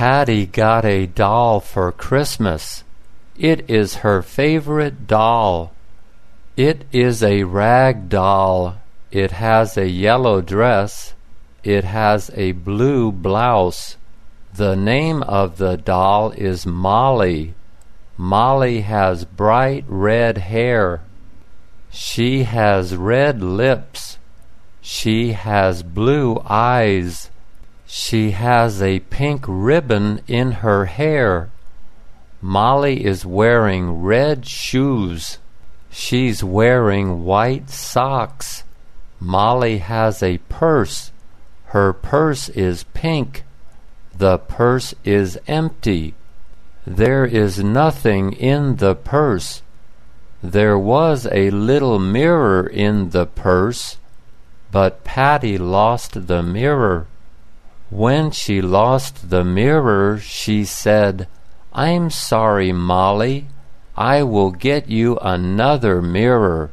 Patty got a doll for Christmas. It is her favorite doll. It is a rag doll. It has a yellow dress. It has a blue blouse. The name of the doll is Molly. Molly has bright red hair. She has red lips. She has blue eyes. She has a pink ribbon in her hair. Molly is wearing red shoes. She's wearing white socks. Molly has a purse. Her purse is pink. The purse is empty. There is nothing in the purse. There was a little mirror in the purse, but Patty lost the mirror. When she lost the mirror, she said, I'm sorry, Molly. I will get you another mirror.